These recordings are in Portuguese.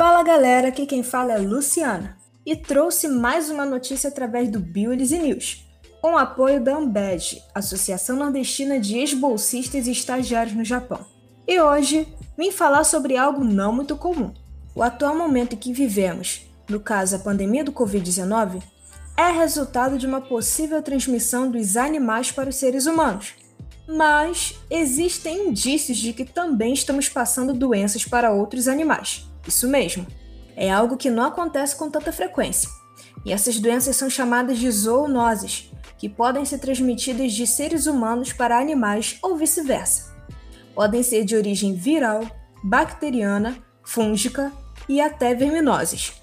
Fala galera, aqui quem fala é Luciana e trouxe mais uma notícia através do Biolis News, com apoio da Ambed, Associação Nordestina de Ex-Bolsistas e Estagiários no Japão. E hoje vim falar sobre algo não muito comum. O atual momento em que vivemos, no caso a pandemia do Covid-19, é resultado de uma possível transmissão dos animais para os seres humanos. Mas existem indícios de que também estamos passando doenças para outros animais. Isso mesmo. É algo que não acontece com tanta frequência. E essas doenças são chamadas de zoonoses, que podem ser transmitidas de seres humanos para animais ou vice-versa. Podem ser de origem viral, bacteriana, fúngica e até verminoses.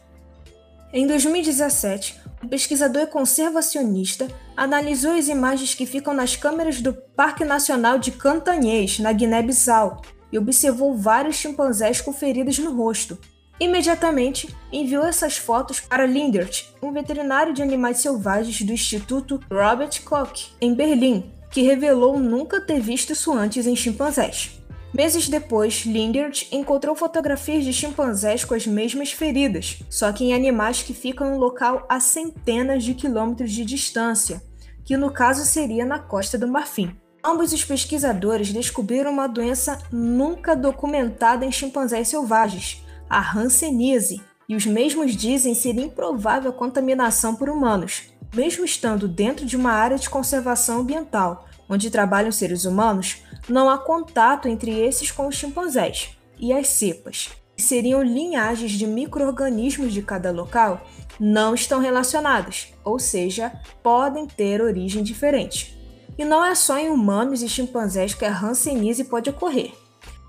Em 2017, um pesquisador conservacionista analisou as imagens que ficam nas câmeras do Parque Nacional de Cantanhês, na Guiné-Bissau, e observou vários chimpanzés com feridas no rosto. Imediatamente enviou essas fotos para Lindert, um veterinário de animais selvagens do Instituto Robert Koch, em Berlim, que revelou nunca ter visto isso antes em chimpanzés. Meses depois, Lindert encontrou fotografias de chimpanzés com as mesmas feridas, só que em animais que ficam em um local a centenas de quilômetros de distância, que no caso seria na Costa do Marfim. Ambos os pesquisadores descobriram uma doença nunca documentada em chimpanzés selvagens, a hanseníase, e os mesmos dizem ser improvável a contaminação por humanos, mesmo estando dentro de uma área de conservação ambiental, onde trabalham seres humanos, não há contato entre esses com os chimpanzés e as cepas, que seriam linhagens de micro-organismos de cada local, não estão relacionadas, ou seja, podem ter origem diferente. E não é só em humanos e chimpanzés que a hanseníase pode ocorrer.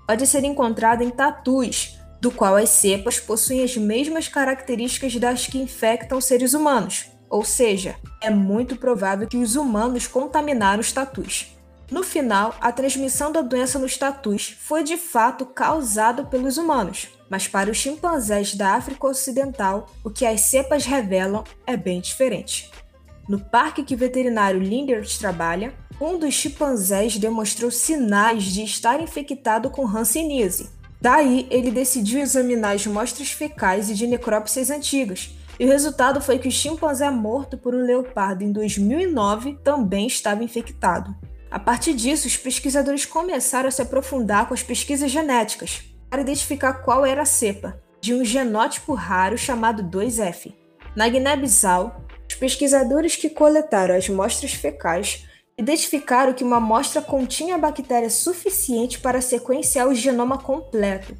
Pode ser encontrada em tatus, do qual as cepas possuem as mesmas características das que infectam seres humanos, ou seja, é muito provável que os humanos contaminaram os tatus. No final, a transmissão da doença nos tatus foi de fato causada pelos humanos, mas para os chimpanzés da África Ocidental, o que as cepas revelam é bem diferente. No parque que o veterinário Lindert trabalha, um dos chimpanzés demonstrou sinais de estar infectado com hanseníase. Daí, ele decidiu examinar as mostras fecais e de necrópsias antigas, e o resultado foi que o chimpanzé morto por um leopardo em 2009 também estava infectado. A partir disso, os pesquisadores começaram a se aprofundar com as pesquisas genéticas para identificar qual era a cepa de um genótipo raro chamado 2F. Na Guiné-Bissau, os pesquisadores que coletaram as mostras fecais identificaram que uma amostra continha bactéria suficiente para sequenciar o genoma completo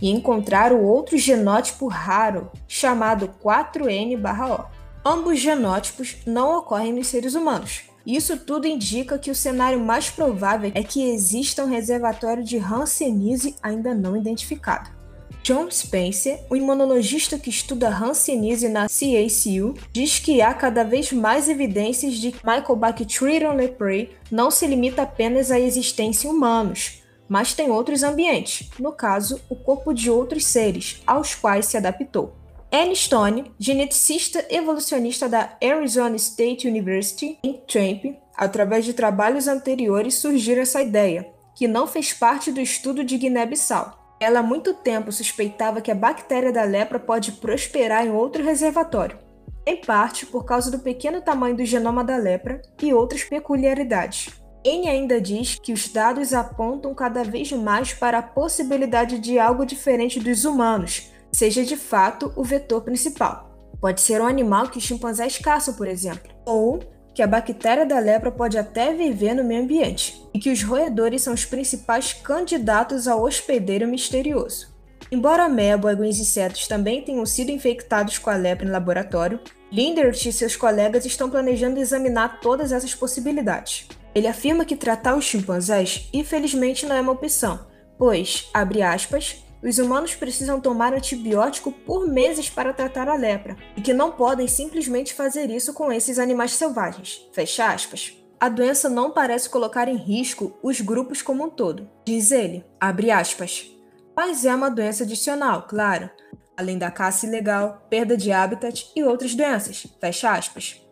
e encontraram outro genótipo raro chamado 4N/O. Ambos genótipos não ocorrem nos seres humanos, isso tudo indica que o cenário mais provável é que exista um reservatório de Hanseníase ainda não identificado. John Spencer, o imunologista que estuda Hanseníase na CACU, diz que há cada vez mais evidências de que Mycobacterium leprae não se limita apenas à existência em humanos, mas tem outros ambientes, no caso, o corpo de outros seres, aos quais se adaptou. Anne Stone, geneticista evolucionista da Arizona State University, em Tramp, através de trabalhos anteriores surgiu essa ideia, que não fez parte do estudo de Guiné-Bissau. Ela há muito tempo suspeitava que a bactéria da lepra pode prosperar em outro reservatório, em parte por causa do pequeno tamanho do genoma da lepra e outras peculiaridades. Anne ainda diz que os dados apontam cada vez mais para a possibilidade de algo diferente dos humanos, seja de fato o vetor principal. Pode ser um animal que os chimpanzés caçam, por exemplo, ou que a bactéria da lepra pode até viver no meio ambiente, e que os roedores são os principais candidatos ao hospedeiro misterioso. Embora ameba e alguns insetos também tenham sido infectados com a lepra em laboratório, Lindert e seus colegas estão planejando examinar todas essas possibilidades. Ele afirma que tratar os chimpanzés, infelizmente, não é uma opção, pois, abre aspas, os humanos precisam tomar antibiótico por meses para tratar a lepra, e que não podem simplesmente fazer isso com esses animais selvagens. Fecha aspas. A doença não parece colocar em risco os grupos como um todo, diz ele, abre aspas. Mas é uma doença adicional, claro, além da caça ilegal, perda de habitat e outras doenças, fecha aspas.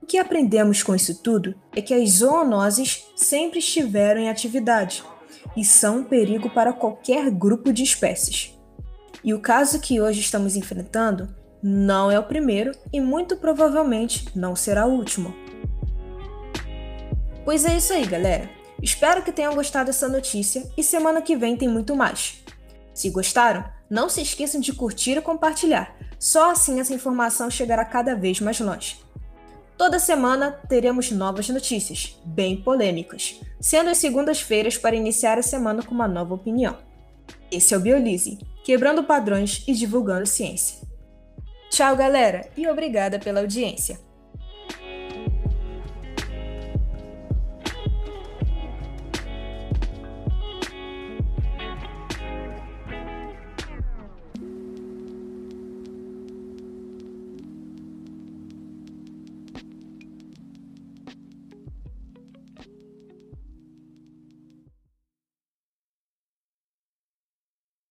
O que aprendemos com isso tudo é que as zoonoses sempre estiveram em atividade, e são um perigo para qualquer grupo de espécies. E o caso que hoje estamos enfrentando não é o primeiro e muito provavelmente não será o último. Pois é isso aí, galera. Espero que tenham gostado dessa notícia e semana que vem tem muito mais. Se gostaram, não se esqueçam de curtir e compartilhar. Só assim essa informação chegará cada vez mais longe. Toda semana teremos novas notícias, bem polêmicas, sendo as segundas-feiras para iniciar a semana com uma nova opinião. Esse é o Biolise, quebrando padrões e divulgando ciência. Tchau, galera, e obrigada pela audiência.